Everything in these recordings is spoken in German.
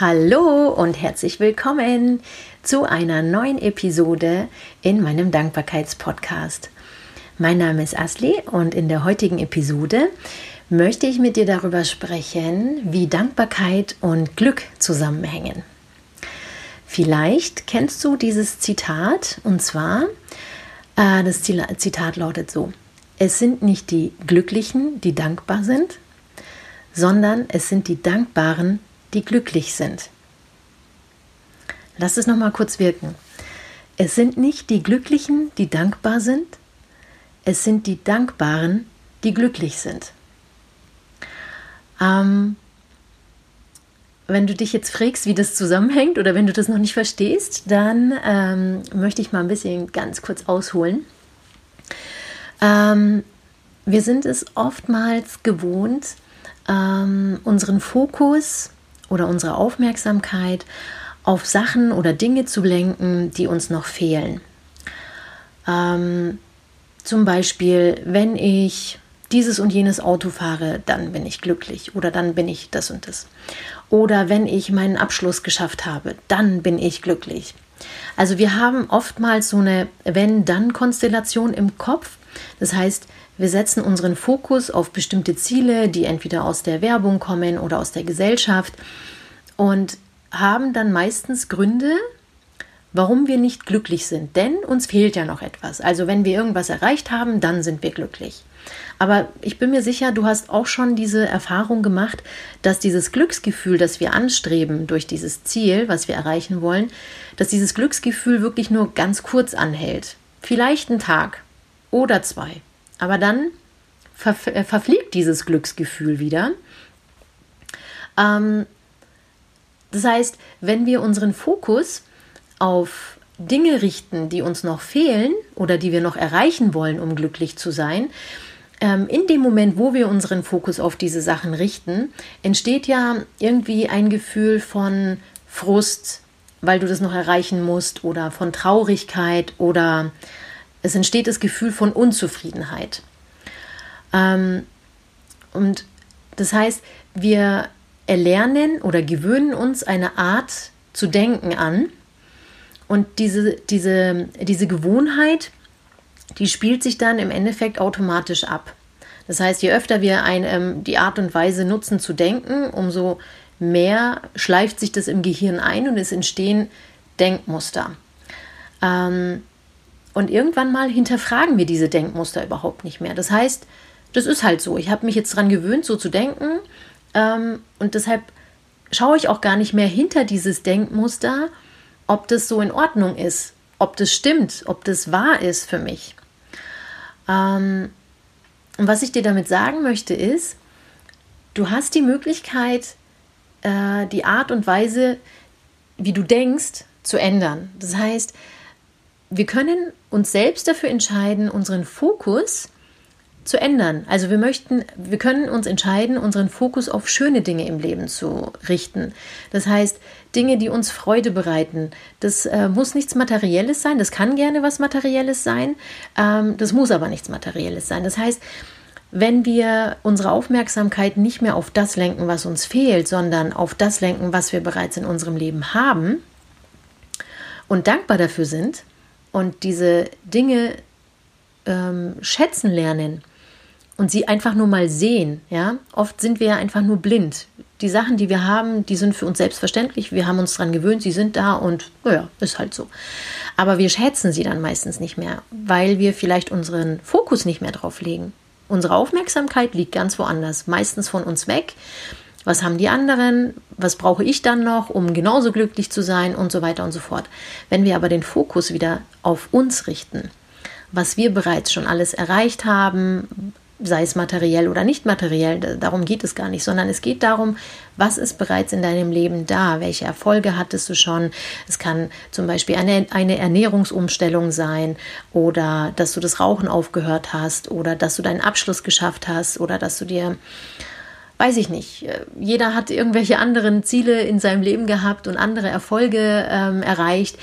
Hallo und herzlich willkommen zu einer neuen Episode in meinem Dankbarkeitspodcast. Mein Name ist Asli und in der heutigen Episode möchte ich mit dir darüber sprechen, wie Dankbarkeit und Glück zusammenhängen. Vielleicht kennst du dieses Zitat und zwar, äh, das Zitat lautet so, es sind nicht die Glücklichen, die dankbar sind, sondern es sind die Dankbaren, die glücklich sind. Lass es noch mal kurz wirken. Es sind nicht die Glücklichen, die dankbar sind, es sind die Dankbaren, die glücklich sind. Ähm, wenn du dich jetzt fragst, wie das zusammenhängt oder wenn du das noch nicht verstehst, dann ähm, möchte ich mal ein bisschen ganz kurz ausholen. Ähm, wir sind es oftmals gewohnt, ähm, unseren Fokus oder unsere Aufmerksamkeit auf Sachen oder Dinge zu lenken, die uns noch fehlen. Ähm, zum Beispiel, wenn ich dieses und jenes Auto fahre, dann bin ich glücklich oder dann bin ich das und das. Oder wenn ich meinen Abschluss geschafft habe, dann bin ich glücklich. Also wir haben oftmals so eine Wenn-Dann-Konstellation im Kopf. Das heißt, wir setzen unseren Fokus auf bestimmte Ziele, die entweder aus der Werbung kommen oder aus der Gesellschaft und haben dann meistens Gründe, warum wir nicht glücklich sind. Denn uns fehlt ja noch etwas. Also wenn wir irgendwas erreicht haben, dann sind wir glücklich. Aber ich bin mir sicher, du hast auch schon diese Erfahrung gemacht, dass dieses Glücksgefühl, das wir anstreben durch dieses Ziel, was wir erreichen wollen, dass dieses Glücksgefühl wirklich nur ganz kurz anhält. Vielleicht einen Tag oder zwei. Aber dann ver äh, verfliegt dieses Glücksgefühl wieder. Ähm, das heißt, wenn wir unseren Fokus auf Dinge richten, die uns noch fehlen oder die wir noch erreichen wollen, um glücklich zu sein, ähm, in dem Moment, wo wir unseren Fokus auf diese Sachen richten, entsteht ja irgendwie ein Gefühl von Frust, weil du das noch erreichen musst, oder von Traurigkeit oder es entsteht das Gefühl von Unzufriedenheit. Ähm, und das heißt, wir erlernen oder gewöhnen uns eine Art zu denken an. Und diese, diese, diese Gewohnheit, die spielt sich dann im Endeffekt automatisch ab. Das heißt, je öfter wir ein, ähm, die Art und Weise nutzen zu denken, umso mehr schleift sich das im Gehirn ein und es entstehen Denkmuster. Ähm, und irgendwann mal hinterfragen wir diese Denkmuster überhaupt nicht mehr. Das heißt, das ist halt so. Ich habe mich jetzt daran gewöhnt, so zu denken. Ähm, und deshalb schaue ich auch gar nicht mehr hinter dieses Denkmuster, ob das so in Ordnung ist, ob das stimmt, ob das wahr ist für mich. Ähm, und was ich dir damit sagen möchte ist, du hast die Möglichkeit, äh, die Art und Weise, wie du denkst, zu ändern. Das heißt, wir können uns selbst dafür entscheiden, unseren Fokus zu ändern. Also wir möchten, wir können uns entscheiden, unseren Fokus auf schöne Dinge im Leben zu richten. Das heißt, Dinge, die uns Freude bereiten. Das äh, muss nichts Materielles sein, das kann gerne was Materielles sein, ähm, das muss aber nichts Materielles sein. Das heißt, wenn wir unsere Aufmerksamkeit nicht mehr auf das lenken, was uns fehlt, sondern auf das lenken, was wir bereits in unserem Leben haben und dankbar dafür sind, und diese Dinge ähm, schätzen lernen und sie einfach nur mal sehen, ja, oft sind wir ja einfach nur blind. Die Sachen, die wir haben, die sind für uns selbstverständlich. Wir haben uns daran gewöhnt, sie sind da und naja, ist halt so. Aber wir schätzen sie dann meistens nicht mehr, weil wir vielleicht unseren Fokus nicht mehr drauf legen. Unsere Aufmerksamkeit liegt ganz woanders, meistens von uns weg. Was haben die anderen? Was brauche ich dann noch, um genauso glücklich zu sein und so weiter und so fort. Wenn wir aber den Fokus wieder auf uns richten, was wir bereits schon alles erreicht haben, sei es materiell oder nicht materiell, darum geht es gar nicht, sondern es geht darum, was ist bereits in deinem Leben da, welche Erfolge hattest du schon. Es kann zum Beispiel eine, eine Ernährungsumstellung sein oder dass du das Rauchen aufgehört hast oder dass du deinen Abschluss geschafft hast oder dass du dir weiß ich nicht, äh, jeder hat irgendwelche anderen Ziele in seinem Leben gehabt und andere Erfolge ähm, erreicht.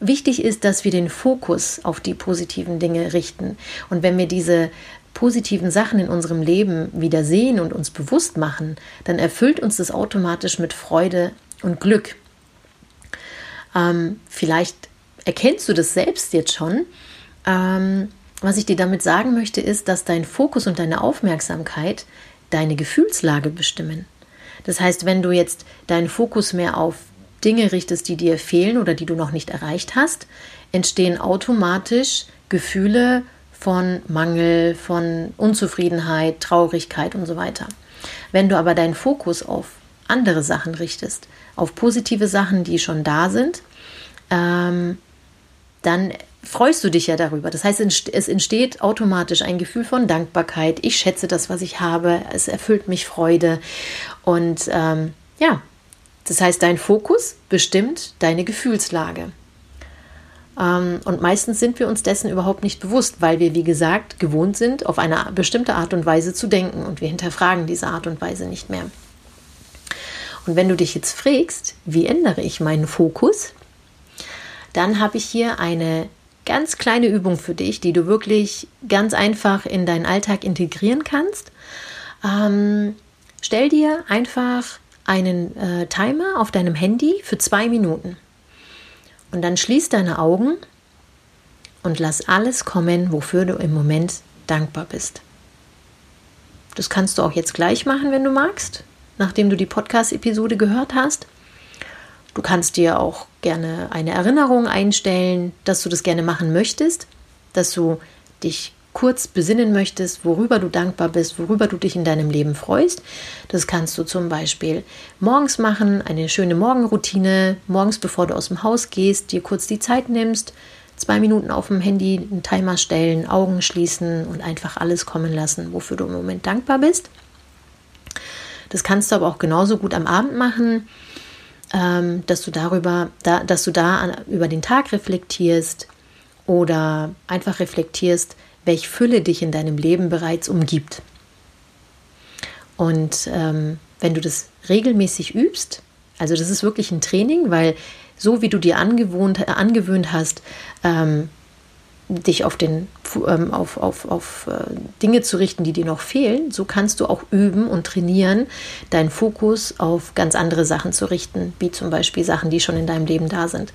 Wichtig ist, dass wir den Fokus auf die positiven Dinge richten. Und wenn wir diese positiven Sachen in unserem Leben wieder sehen und uns bewusst machen, dann erfüllt uns das automatisch mit Freude und Glück. Ähm, vielleicht erkennst du das selbst jetzt schon. Ähm, was ich dir damit sagen möchte, ist, dass dein Fokus und deine Aufmerksamkeit deine Gefühlslage bestimmen. Das heißt, wenn du jetzt deinen Fokus mehr auf Dinge richtest, die dir fehlen oder die du noch nicht erreicht hast, entstehen automatisch Gefühle von Mangel, von Unzufriedenheit, Traurigkeit und so weiter. Wenn du aber deinen Fokus auf andere Sachen richtest, auf positive Sachen, die schon da sind, ähm, dann freust du dich ja darüber. Das heißt, es entsteht automatisch ein Gefühl von Dankbarkeit. Ich schätze das, was ich habe. Es erfüllt mich Freude. Und ähm, ja, das heißt, dein Fokus bestimmt deine Gefühlslage. Ähm, und meistens sind wir uns dessen überhaupt nicht bewusst, weil wir, wie gesagt, gewohnt sind, auf eine bestimmte Art und Weise zu denken. Und wir hinterfragen diese Art und Weise nicht mehr. Und wenn du dich jetzt fragst, wie ändere ich meinen Fokus, dann habe ich hier eine ganz kleine Übung für dich, die du wirklich ganz einfach in deinen Alltag integrieren kannst. Ähm, stell dir einfach einen äh, Timer auf deinem Handy für zwei Minuten. Und dann schließ deine Augen und lass alles kommen, wofür du im Moment dankbar bist. Das kannst du auch jetzt gleich machen, wenn du magst, nachdem du die Podcast-Episode gehört hast. Du kannst dir auch gerne eine Erinnerung einstellen, dass du das gerne machen möchtest, dass du dich kurz besinnen möchtest, worüber du dankbar bist, worüber du dich in deinem Leben freust. Das kannst du zum Beispiel morgens machen, eine schöne Morgenroutine, morgens bevor du aus dem Haus gehst, dir kurz die Zeit nimmst, zwei Minuten auf dem Handy einen Timer stellen, Augen schließen und einfach alles kommen lassen, wofür du im Moment dankbar bist. Das kannst du aber auch genauso gut am Abend machen ähm, dass du darüber, da, dass du da an, über den Tag reflektierst oder einfach reflektierst, welche Fülle dich in deinem Leben bereits umgibt. Und ähm, wenn du das regelmäßig übst, also das ist wirklich ein Training, weil so wie du dir angewohnt, äh, angewöhnt hast, ähm, dich auf, den, ähm, auf, auf, auf äh, Dinge zu richten, die dir noch fehlen, so kannst du auch üben und trainieren, deinen Fokus auf ganz andere Sachen zu richten, wie zum Beispiel Sachen, die schon in deinem Leben da sind.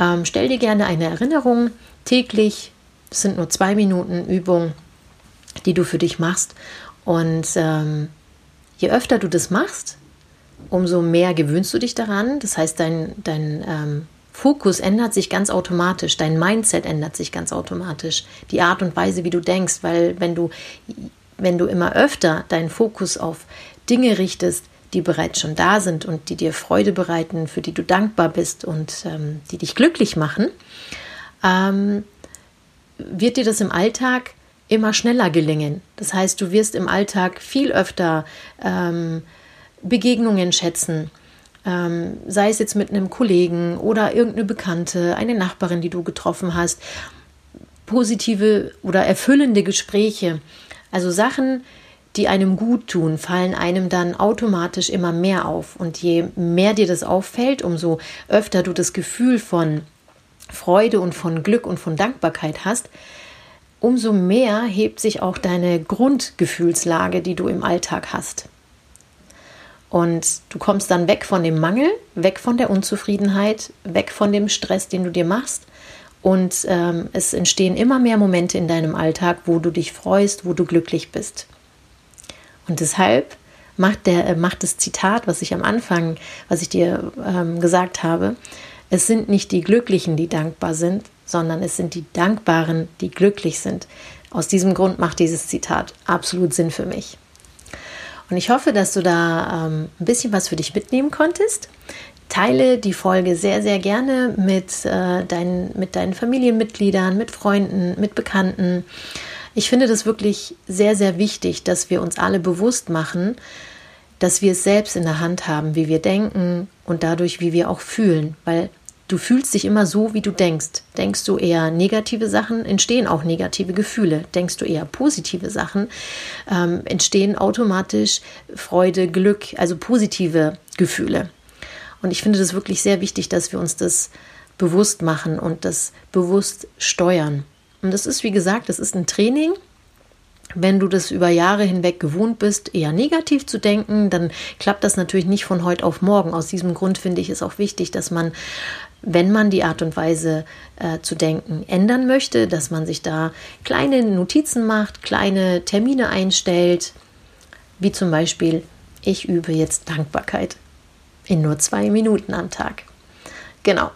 Ähm, stell dir gerne eine Erinnerung täglich, das sind nur zwei Minuten Übung, die du für dich machst. Und ähm, je öfter du das machst, umso mehr gewöhnst du dich daran. Das heißt, dein, dein ähm, Fokus ändert sich ganz automatisch, dein Mindset ändert sich ganz automatisch, die Art und Weise, wie du denkst, weil wenn du, wenn du immer öfter deinen Fokus auf Dinge richtest, die bereits schon da sind und die dir Freude bereiten, für die du dankbar bist und ähm, die dich glücklich machen, ähm, wird dir das im Alltag immer schneller gelingen. Das heißt, du wirst im Alltag viel öfter ähm, Begegnungen schätzen ähm, sei es jetzt mit einem Kollegen oder irgendeine Bekannte, eine Nachbarin, die du getroffen hast, positive oder erfüllende Gespräche, also Sachen, die einem gut tun, fallen einem dann automatisch immer mehr auf. Und je mehr dir das auffällt, umso öfter du das Gefühl von Freude und von Glück und von Dankbarkeit hast, umso mehr hebt sich auch deine Grundgefühlslage, die du im Alltag hast. Und du kommst dann weg von dem Mangel, weg von der Unzufriedenheit, weg von dem Stress, den du dir machst. Und ähm, es entstehen immer mehr Momente in deinem Alltag, wo du dich freust, wo du glücklich bist. Und deshalb macht, der, äh, macht das Zitat, was ich am Anfang, was ich dir ähm, gesagt habe, es sind nicht die Glücklichen, die dankbar sind, sondern es sind die Dankbaren, die glücklich sind. Aus diesem Grund macht dieses Zitat absolut Sinn für mich. Und ich hoffe, dass du da ähm, ein bisschen was für dich mitnehmen konntest. Teile die Folge sehr, sehr gerne mit, äh, deinen, mit deinen Familienmitgliedern, mit Freunden, mit Bekannten. Ich finde das wirklich sehr, sehr wichtig, dass wir uns alle bewusst machen, dass wir es selbst in der Hand haben, wie wir denken und dadurch, wie wir auch fühlen. Weil Du fühlst dich immer so, wie du denkst. Denkst du eher negative Sachen, entstehen auch negative Gefühle. Denkst du eher positive Sachen, ähm, entstehen automatisch Freude, Glück, also positive Gefühle. Und ich finde das wirklich sehr wichtig, dass wir uns das bewusst machen und das bewusst steuern. Und das ist, wie gesagt, das ist ein Training, Wenn du das über Jahre hinweg gewohnt bist, eher negativ zu denken, dann klappt das natürlich nicht von heute auf morgen. Aus diesem Grund finde ich es auch wichtig, dass man, wenn man die Art und Weise äh, zu denken ändern möchte, dass man sich da kleine Notizen macht, kleine Termine einstellt, wie zum Beispiel, ich übe jetzt Dankbarkeit in nur zwei Minuten am Tag. Genau.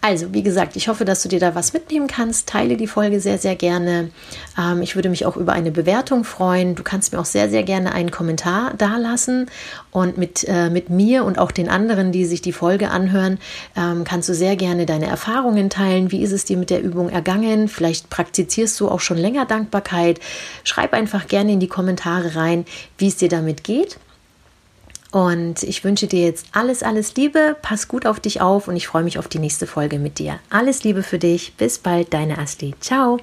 Also, wie gesagt, ich hoffe, dass du dir da was mitnehmen kannst. Teile die Folge sehr, sehr gerne. Ähm, ich würde mich auch über eine Bewertung freuen. Du kannst mir auch sehr, sehr gerne einen Kommentar dalassen. Und mit, äh, mit mir und auch den anderen, die sich die Folge anhören, ähm, kannst du sehr gerne deine Erfahrungen teilen. Wie ist es dir mit der Übung ergangen? Vielleicht praktizierst du auch schon länger Dankbarkeit. Schreib einfach gerne in die Kommentare rein, wie es dir damit geht. Und ich wünsche dir jetzt alles, alles Liebe. Pass gut auf dich auf und ich freue mich auf die nächste Folge mit dir. Alles Liebe für dich. Bis bald, deine Asti. Ciao.